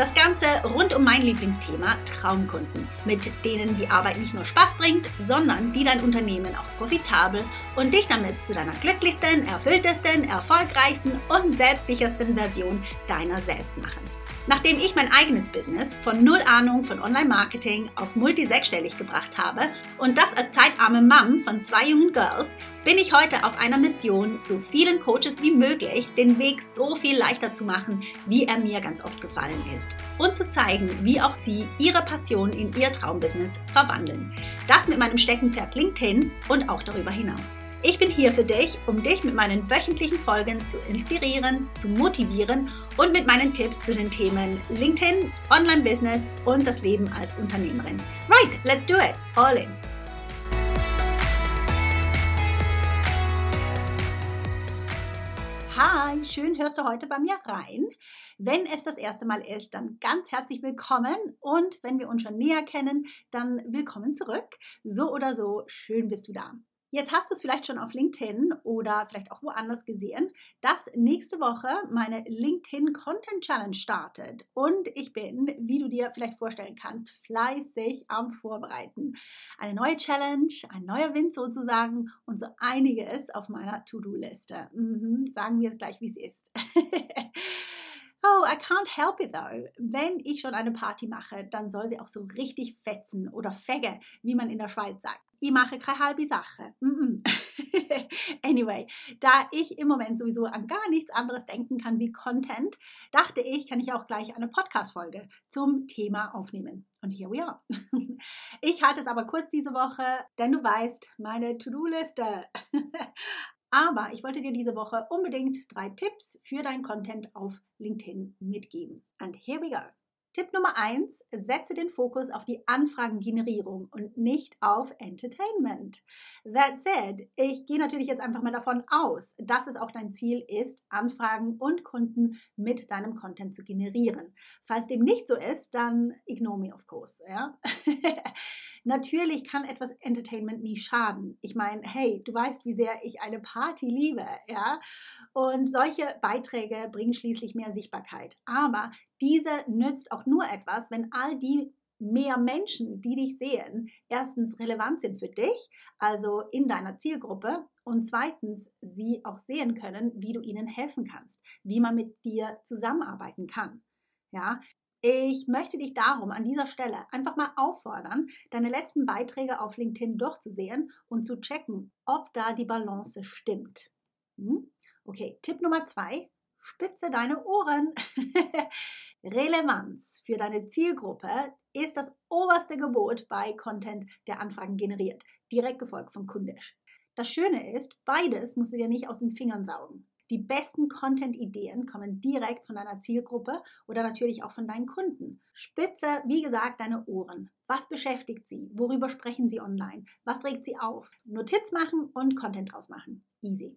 Das Ganze rund um mein Lieblingsthema Traumkunden, mit denen die Arbeit nicht nur Spaß bringt, sondern die dein Unternehmen auch profitabel und dich damit zu deiner glücklichsten, erfülltesten, erfolgreichsten und selbstsichersten Version deiner selbst machen. Nachdem ich mein eigenes Business von null Ahnung von Online-Marketing auf multi-sechsstellig gebracht habe und das als zeitarme Mom von zwei jungen Girls, bin ich heute auf einer Mission, so vielen Coaches wie möglich den Weg so viel leichter zu machen, wie er mir ganz oft gefallen ist. Und zu zeigen, wie auch sie ihre Passion in ihr Traumbusiness verwandeln. Das mit meinem Steckenpferd LinkedIn und auch darüber hinaus. Ich bin hier für dich, um dich mit meinen wöchentlichen Folgen zu inspirieren, zu motivieren und mit meinen Tipps zu den Themen LinkedIn, Online-Business und das Leben als Unternehmerin. Right, let's do it. All in. Hi, schön hörst du heute bei mir rein. Wenn es das erste Mal ist, dann ganz herzlich willkommen und wenn wir uns schon näher kennen, dann willkommen zurück. So oder so, schön bist du da. Jetzt hast du es vielleicht schon auf LinkedIn oder vielleicht auch woanders gesehen, dass nächste Woche meine LinkedIn Content Challenge startet. Und ich bin, wie du dir vielleicht vorstellen kannst, fleißig am Vorbereiten. Eine neue Challenge, ein neuer Wind sozusagen und so einiges auf meiner To-Do-Liste. Mhm, sagen wir gleich, wie es ist. Oh, I can't help it though. Wenn ich schon eine Party mache, dann soll sie auch so richtig fetzen oder fegge, wie man in der Schweiz sagt. Ich mache keine halbe Sache. Mm -mm. anyway, da ich im Moment sowieso an gar nichts anderes denken kann wie Content, dachte ich, kann ich auch gleich eine Podcast-Folge zum Thema aufnehmen. Und here we are. ich halte es aber kurz diese Woche, denn du weißt, meine To-Do-Liste. Aber ich wollte dir diese Woche unbedingt drei Tipps für deinen Content auf LinkedIn mitgeben. And here we go. Tipp Nummer eins: setze den Fokus auf die Anfragengenerierung und nicht auf Entertainment. That said, ich gehe natürlich jetzt einfach mal davon aus, dass es auch dein Ziel ist, Anfragen und Kunden mit deinem Content zu generieren. Falls dem nicht so ist, dann ignore me of course. Ja? Natürlich kann etwas Entertainment nie schaden. Ich meine, hey, du weißt, wie sehr ich eine Party liebe, ja? Und solche Beiträge bringen schließlich mehr Sichtbarkeit. Aber diese nützt auch nur etwas, wenn all die mehr Menschen, die dich sehen, erstens relevant sind für dich, also in deiner Zielgruppe, und zweitens sie auch sehen können, wie du ihnen helfen kannst, wie man mit dir zusammenarbeiten kann. Ja, ich möchte dich darum an dieser Stelle einfach mal auffordern, deine letzten Beiträge auf LinkedIn durchzusehen und zu checken, ob da die Balance stimmt. Hm? Okay, Tipp Nummer zwei, spitze deine Ohren. Relevanz für deine Zielgruppe ist das oberste Gebot bei Content, der Anfragen generiert, direkt gefolgt vom Kundisch. Das Schöne ist, beides musst du dir nicht aus den Fingern saugen. Die besten Content-Ideen kommen direkt von deiner Zielgruppe oder natürlich auch von deinen Kunden. Spitze, wie gesagt, deine Ohren. Was beschäftigt sie? Worüber sprechen sie online? Was regt sie auf? Notiz machen und Content draus machen. Easy.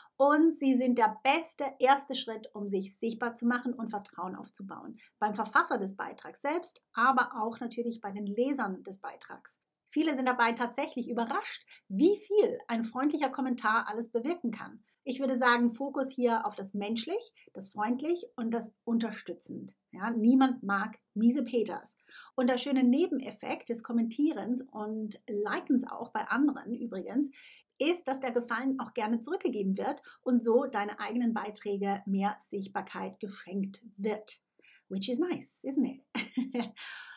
und sie sind der beste erste Schritt, um sich sichtbar zu machen und Vertrauen aufzubauen. Beim Verfasser des Beitrags selbst, aber auch natürlich bei den Lesern des Beitrags. Viele sind dabei tatsächlich überrascht, wie viel ein freundlicher Kommentar alles bewirken kann. Ich würde sagen, Fokus hier auf das menschlich, das freundlich und das unterstützend. Ja, niemand mag miese Peters. Und der schöne Nebeneffekt des Kommentierens und Likens auch bei anderen übrigens ist, dass der Gefallen auch gerne zurückgegeben wird und so deine eigenen Beiträge mehr Sichtbarkeit geschenkt wird. Which is nice, isn't it?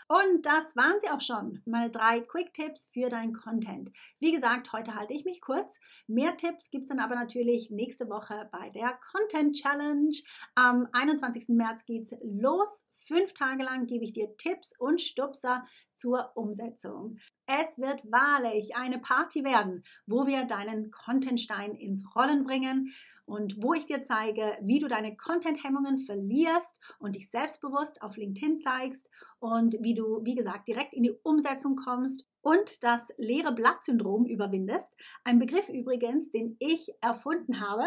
Und das waren sie auch schon, meine drei Quick-Tipps für deinen Content. Wie gesagt, heute halte ich mich kurz. Mehr Tipps gibt es dann aber natürlich nächste Woche bei der Content Challenge. Am 21. März geht es los. Fünf Tage lang gebe ich dir Tipps und Stupser zur Umsetzung. Es wird wahrlich eine Party werden, wo wir deinen Contentstein ins Rollen bringen und wo ich dir zeige, wie du deine Content-Hemmungen verlierst und dich selbstbewusst auf LinkedIn zeigst und wie du, wie gesagt, direkt in die Umsetzung kommst und das leere Blatt-Syndrom überwindest. Ein Begriff übrigens, den ich erfunden habe.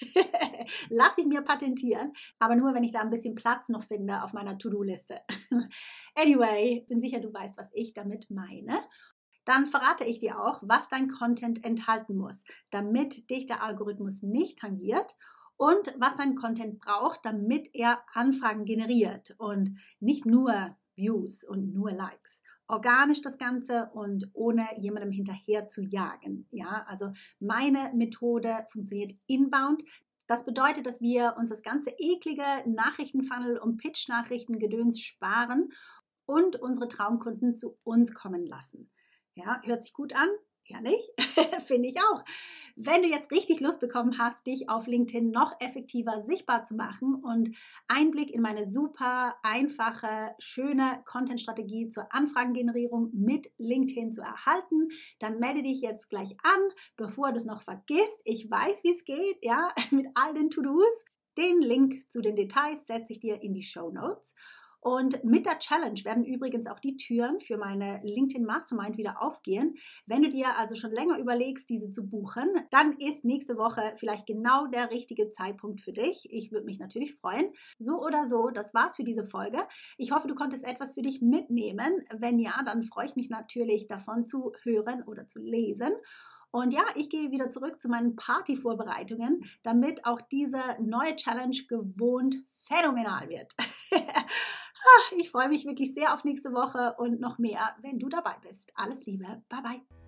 Lass ich mir patentieren, aber nur, wenn ich da ein bisschen Platz noch finde auf meiner To-Do-Liste. anyway, bin sicher, du weißt, was ich damit meine dann verrate ich dir auch, was dein Content enthalten muss, damit dich der Algorithmus nicht tangiert und was dein Content braucht, damit er Anfragen generiert und nicht nur Views und nur Likes. Organisch das Ganze und ohne jemandem hinterher zu jagen. Ja, also meine Methode funktioniert inbound. Das bedeutet, dass wir uns das ganze eklige Nachrichtenfunnel und Pitch-Nachrichten-Gedöns sparen und unsere Traumkunden zu uns kommen lassen. Ja, hört sich gut an? Ja, nicht? Finde ich auch. Wenn du jetzt richtig Lust bekommen hast, dich auf LinkedIn noch effektiver sichtbar zu machen und Einblick in meine super einfache, schöne Content-Strategie zur Anfragengenerierung mit LinkedIn zu erhalten, dann melde dich jetzt gleich an, bevor du es noch vergisst. Ich weiß, wie es geht, ja, mit all den To-Dos. Den Link zu den Details setze ich dir in die Show Notes. Und mit der Challenge werden übrigens auch die Türen für meine LinkedIn Mastermind wieder aufgehen. Wenn du dir also schon länger überlegst, diese zu buchen, dann ist nächste Woche vielleicht genau der richtige Zeitpunkt für dich. Ich würde mich natürlich freuen. So oder so, das war's für diese Folge. Ich hoffe, du konntest etwas für dich mitnehmen. Wenn ja, dann freue ich mich natürlich davon zu hören oder zu lesen. Und ja, ich gehe wieder zurück zu meinen Partyvorbereitungen, damit auch diese neue Challenge gewohnt phänomenal wird. Ich freue mich wirklich sehr auf nächste Woche und noch mehr, wenn du dabei bist. Alles Liebe. Bye bye.